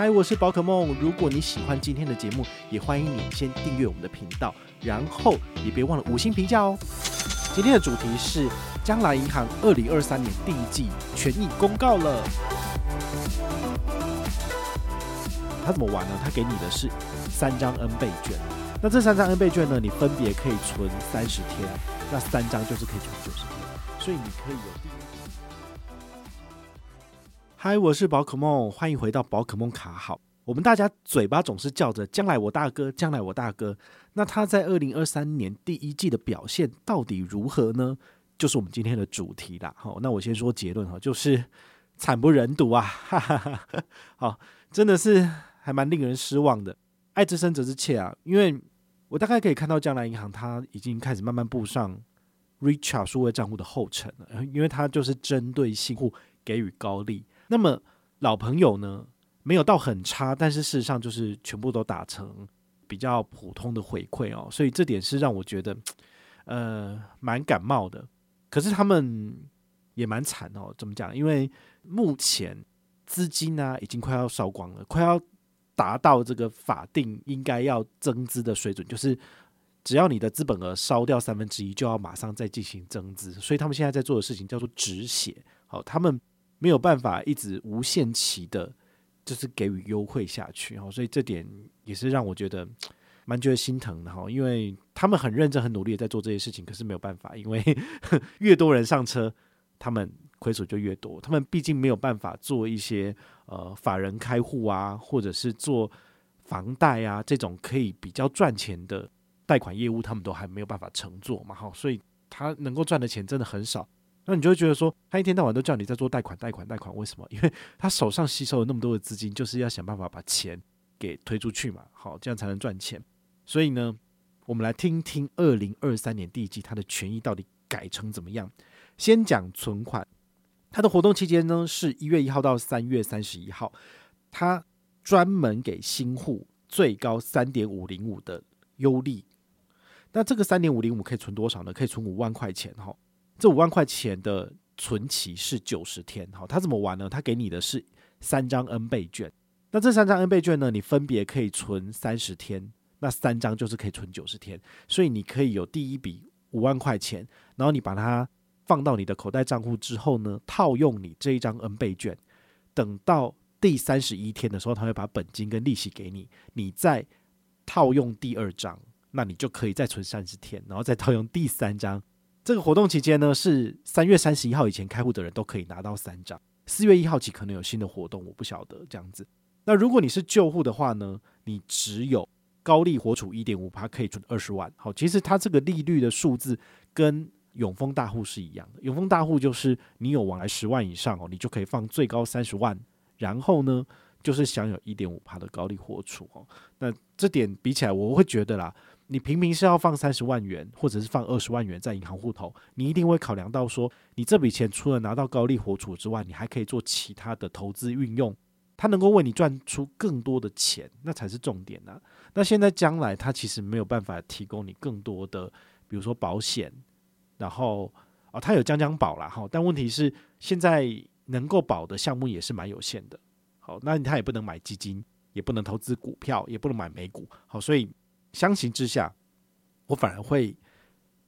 嗨，我是宝可梦。如果你喜欢今天的节目，也欢迎你先订阅我们的频道，然后也别忘了五星评价哦。今天的主题是将来银行二零二三年第一季权益公告了。它怎么玩呢？它给你的是三张 N 倍券。那这三张 N 倍券呢，你分别可以存三十天，那三张就是可以存九十天，所以你可以有。嗨，我是宝可梦，欢迎回到宝可梦卡好。我们大家嘴巴总是叫着“将来我大哥，将来我大哥”，那他在二零二三年第一季的表现到底如何呢？就是我们今天的主题啦。好，那我先说结论哈，就是惨不忍睹啊！哈哈哈。好，真的是还蛮令人失望的。爱之深责之切啊，因为我大概可以看到将来银行它已经开始慢慢步上 Richard 数位账户的后尘了，因为它就是针对信户给予高利。那么老朋友呢，没有到很差，但是事实上就是全部都打成比较普通的回馈哦，所以这点是让我觉得，呃，蛮感冒的。可是他们也蛮惨哦，怎么讲？因为目前资金呢、已经快要烧光了，快要达到这个法定应该要增资的水准，就是只要你的资本额烧掉三分之一，就要马上再进行增资。所以他们现在在做的事情叫做止血。好，他们。没有办法一直无限期的，就是给予优惠下去哈，所以这点也是让我觉得蛮觉得心疼的哈，因为他们很认真、很努力的在做这些事情，可是没有办法，因为 越多人上车，他们亏损就越多。他们毕竟没有办法做一些呃法人开户啊，或者是做房贷啊这种可以比较赚钱的贷款业务，他们都还没有办法承做嘛哈，所以他能够赚的钱真的很少。那你就会觉得说，他一天到晚都叫你在做贷款、贷款、贷款，为什么？因为他手上吸收了那么多的资金，就是要想办法把钱给推出去嘛，好，这样才能赚钱。所以呢，我们来听听二零二三年第一季它的权益到底改成怎么样。先讲存款，它的活动期间呢是一月一号到三月三十一号，它专门给新户最高三点五零五的优利。那这个三点五零五可以存多少呢？可以存五万块钱哈。这五万块钱的存期是九十天，好，他怎么玩呢？他给你的是三张 N 倍券，那这三张 N 倍券呢，你分别可以存三十天，那三张就是可以存九十天，所以你可以有第一笔五万块钱，然后你把它放到你的口袋账户之后呢，套用你这一张 N 倍券，等到第三十一天的时候，他会把本金跟利息给你，你再套用第二张，那你就可以再存三十天，然后再套用第三张。这个活动期间呢，是三月三十一号以前开户的人都可以拿到三张。四月一号起可能有新的活动，我不晓得这样子。那如果你是旧户的话呢，你只有高利活储一点五趴可以存二十万。好，其实它这个利率的数字跟永丰大户是一样的。永丰大户就是你有往来十万以上哦，你就可以放最高三十万，然后呢就是享有一点五趴的高利活储哦。那这点比起来，我会觉得啦。你平平是要放三十万元，或者是放二十万元在银行户头，你一定会考量到说，你这笔钱除了拿到高利活储之外，你还可以做其他的投资运用，它能够为你赚出更多的钱，那才是重点啊。那现在将来它其实没有办法提供你更多的，比如说保险，然后啊，它有将将保啦哈，但问题是现在能够保的项目也是蛮有限的。好，那它也不能买基金，也不能投资股票，也不能买美股。好，所以。相形之下，我反而会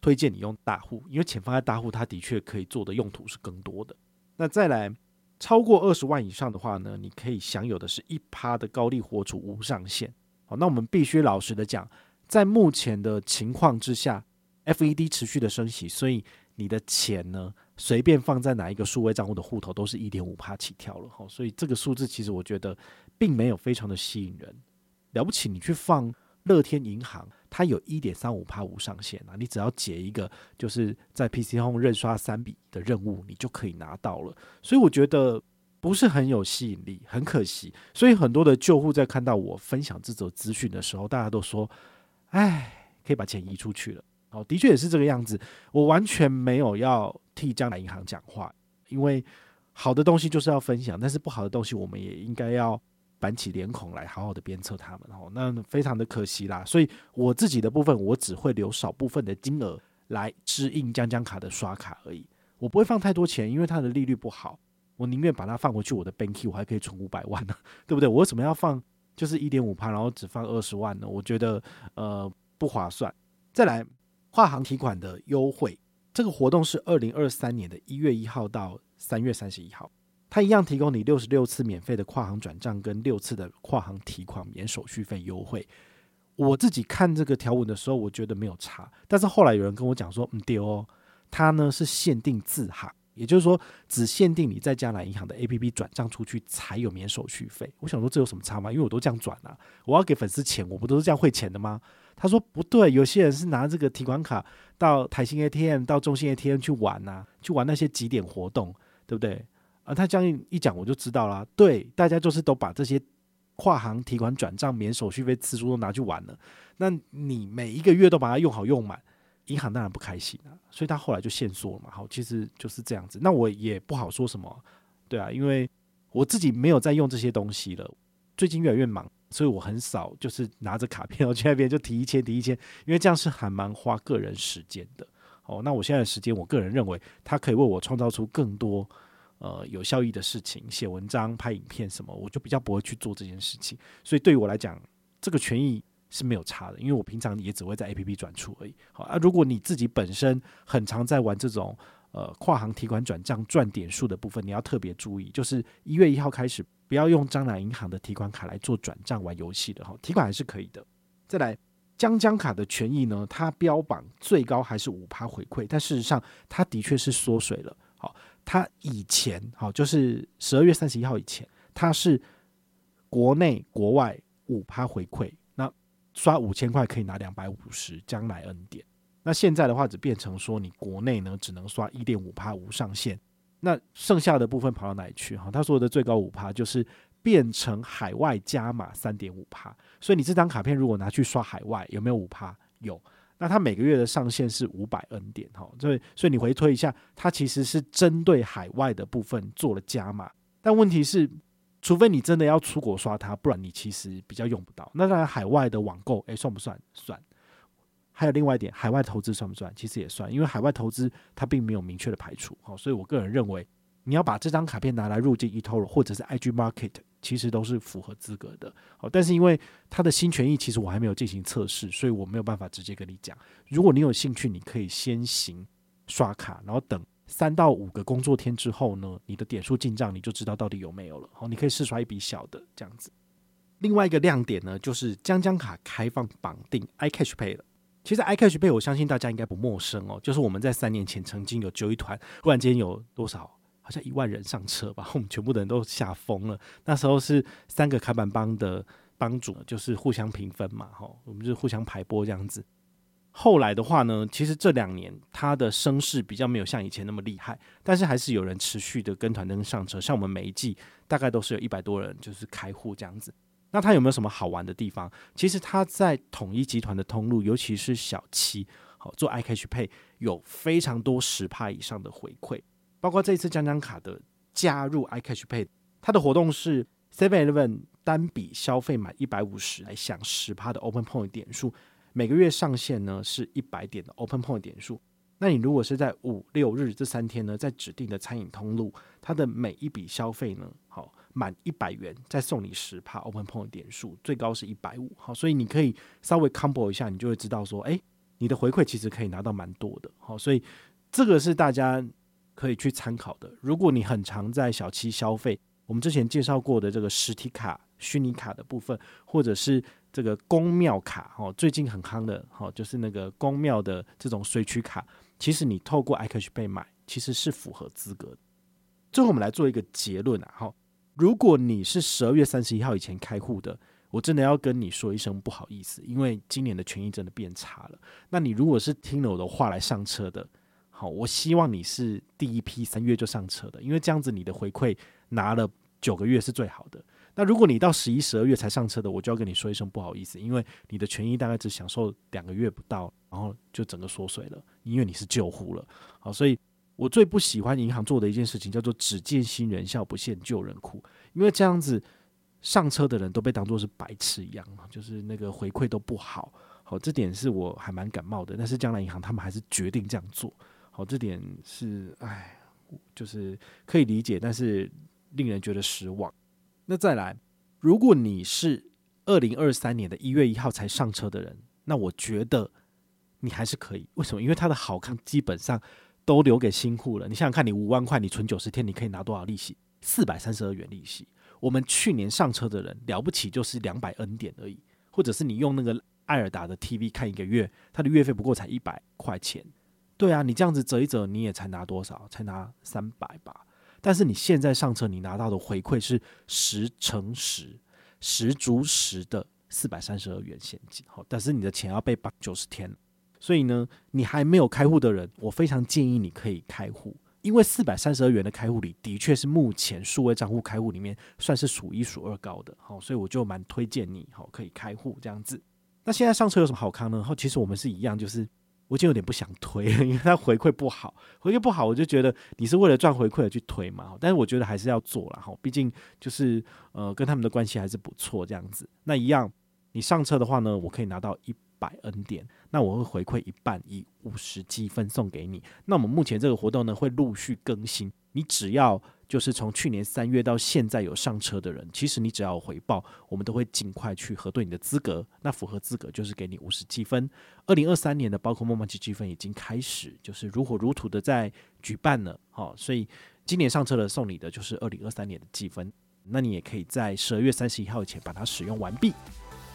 推荐你用大户，因为钱放在大户，它的确可以做的用途是更多的。那再来，超过二十万以上的话呢，你可以享有的是一趴的高利活储无上限。好，那我们必须老实的讲，在目前的情况之下，FED 持续的升息，所以你的钱呢，随便放在哪一个数位账户的户头，都是一点五趴起跳了。好，所以这个数字其实我觉得并没有非常的吸引人。了不起，你去放。乐天银行它有一点三五趴无上限啊，你只要解一个就是在 PC Home 认刷三笔的任务，你就可以拿到了。所以我觉得不是很有吸引力，很可惜。所以很多的旧户在看到我分享这则资讯的时候，大家都说：“哎，可以把钱移出去了。”哦，的确也是这个样子。我完全没有要替将来银行讲话，因为好的东西就是要分享，但是不好的东西我们也应该要板起脸孔来好好的鞭策他们。哦，那非常的可惜啦。所以我自己的部分，我只会留少部分的金额来支应将将卡的刷卡而已。我不会放太多钱，因为它的利率不好。我宁愿把它放回去我的 Banky，我还可以存五百万呢，对不对？我为什么要放就是一点五趴，然后只放二十万呢？我觉得呃不划算。再来，跨行提款的优惠，这个活动是二零二三年的一月一号到三月三十一号，它一样提供你六十六次免费的跨行转账跟六次的跨行提款免手续费优惠。我自己看这个条文的时候，我觉得没有差，但是后来有人跟我讲说，嗯，对哦，它呢是限定字行。也就是说，只限定你在将来银行的 APP 转账出去才有免手续费。我想说，这有什么差吗？因为我都这样转啊，我要给粉丝钱，我不都是这样汇钱的吗？他说不对，有些人是拿这个提款卡到台新 ATM、到中信 ATM 去玩呐、去玩那些集点活动，对不对？啊，他这样一讲，我就知道了。对，大家就是都把这些跨行提款转账免手续费次数都拿去玩了。那你每一个月都把它用好用满。银行当然不开心啊，所以他后来就限缩了嘛。好，其实就是这样子。那我也不好说什么，对啊，因为我自己没有在用这些东西了。最近越来越忙，所以我很少就是拿着卡片，我去那边就提一千，提一千，因为这样是还蛮花个人时间的。哦，那我现在的时间，我个人认为它可以为我创造出更多呃有效益的事情，写文章、拍影片什么，我就比较不会去做这件事情。所以对于我来讲，这个权益。是没有差的，因为我平常也只会在 APP 转出而已。好啊，如果你自己本身很常在玩这种呃跨行提款转账赚点数的部分，你要特别注意，就是一月一号开始不要用张兰银行的提款卡来做转账玩游戏的哈，提款还是可以的。再来，将将卡的权益呢，它标榜最高还是五趴回馈，但事实上它的确是缩水了。好，它以前好就是十二月三十一号以前，它是国内国外五趴回馈。那刷五千块可以拿两百五十将来 N 点，那现在的话只变成说你国内呢只能刷一点五趴无上限，那剩下的部分跑到哪里去？哈，他说的最高五趴就是变成海外加码三点五趴，所以你这张卡片如果拿去刷海外有没有五趴？有，那它每个月的上限是五百 N 点，哈，所以所以你回推一下，它其实是针对海外的部分做了加码，但问题是。除非你真的要出国刷它，不然你其实比较用不到。那当然，海外的网购，诶，算不算？算。还有另外一点，海外投资算不算？其实也算，因为海外投资它并没有明确的排除。好，所以我个人认为，你要把这张卡片拿来入境 eToro 或者是 IG Market，其实都是符合资格的。好，但是因为它的新权益，其实我还没有进行测试，所以我没有办法直接跟你讲。如果你有兴趣，你可以先行刷卡，然后等。三到五个工作天之后呢，你的点数进账，你就知道到底有没有了。好，你可以试刷一笔小的这样子。另外一个亮点呢，就是将将卡开放绑定 iCash Pay 了。其实 iCash Pay 我相信大家应该不陌生哦，就是我们在三年前曾经有揪一团，忽然间有多少，好像一万人上车吧，我们全部的人都吓疯了。那时候是三个卡板帮的帮主，就是互相平分嘛，哈，我们就互相排波这样子。后来的话呢，其实这两年它的声势比较没有像以前那么厉害，但是还是有人持续的跟团登上车。像我们每一季大概都是有一百多人就是开户这样子。那它有没有什么好玩的地方？其实它在统一集团的通路，尤其是小七，好做 iCash Pay 有非常多十趴以上的回馈，包括这一次将将卡的加入 iCash Pay，它的活动是 Seven Eleven 单笔消费满一百五十来享十趴的 Open Point 点数。每个月上限呢是一百点的 Open Point 点数，那你如果是在五六日这三天呢，在指定的餐饮通路，它的每一笔消费呢，好满一百元再送你十趴 Open Point 点数，最高是一百五，好，所以你可以稍微 combo 一下，你就会知道说，诶，你的回馈其实可以拿到蛮多的，好，所以这个是大家可以去参考的。如果你很常在小七消费，我们之前介绍过的这个实体卡、虚拟卡的部分，或者是。这个公庙卡哦，最近很夯的哦，就是那个公庙的这种随取卡，其实你透过 iCash 被买，其实是符合资格。最后我们来做一个结论啊，哈，如果你是十二月三十一号以前开户的，我真的要跟你说一声不好意思，因为今年的权益真的变差了。那你如果是听了我的话来上车的，好，我希望你是第一批三月就上车的，因为这样子你的回馈拿了九个月是最好的。那如果你到十一、十二月才上车的，我就要跟你说一声不好意思，因为你的权益大概只享受两个月不到，然后就整个缩水了，因为你是旧户了。好，所以我最不喜欢银行做的一件事情叫做只见新人笑，不见旧人哭，因为这样子上车的人都被当作是白痴一样，就是那个回馈都不好。好，这点是我还蛮感冒的，但是将来银行他们还是决定这样做。好，这点是唉，就是可以理解，但是令人觉得失望。那再来，如果你是二零二三年的一月一号才上车的人，那我觉得你还是可以。为什么？因为它的好康基本上都留给新户了。你想想看，你五万块，你存九十天，你可以拿多少利息？四百三十二元利息。我们去年上车的人了不起就是两百 N 点而已，或者是你用那个爱尔达的 TV 看一个月，它的月费不过才一百块钱。对啊，你这样子折一折，你也才拿多少？才拿三百吧。但是你现在上车，你拿到的回馈是十乘十，十足十的四百三十二元现金。好，但是你的钱要被绑九十天，所以呢，你还没有开户的人，我非常建议你可以开户，因为四百三十二元的开户礼的确是目前数位账户开户里面算是数一数二高的。好，所以我就蛮推荐你，好，可以开户这样子。那现在上车有什么好康呢？好，其实我们是一样，就是。我就有点不想推，因为它回馈不好，回馈不好，我就觉得你是为了赚回馈而去推嘛。但是我觉得还是要做了哈，毕竟就是呃跟他们的关系还是不错这样子。那一样，你上车的话呢，我可以拿到一百 N 点，那我会回馈一半，以五十积分送给你。那我们目前这个活动呢，会陆续更新，你只要。就是从去年三月到现在有上车的人，其实你只要有回报，我们都会尽快去核对你的资格。那符合资格就是给你五十积分。二零二三年的包括梦麻吉积分已经开始，就是如火如荼的在举办了。好，所以今年上车的送你的就是二零二三年的积分。那你也可以在十二月三十一号前把它使用完毕。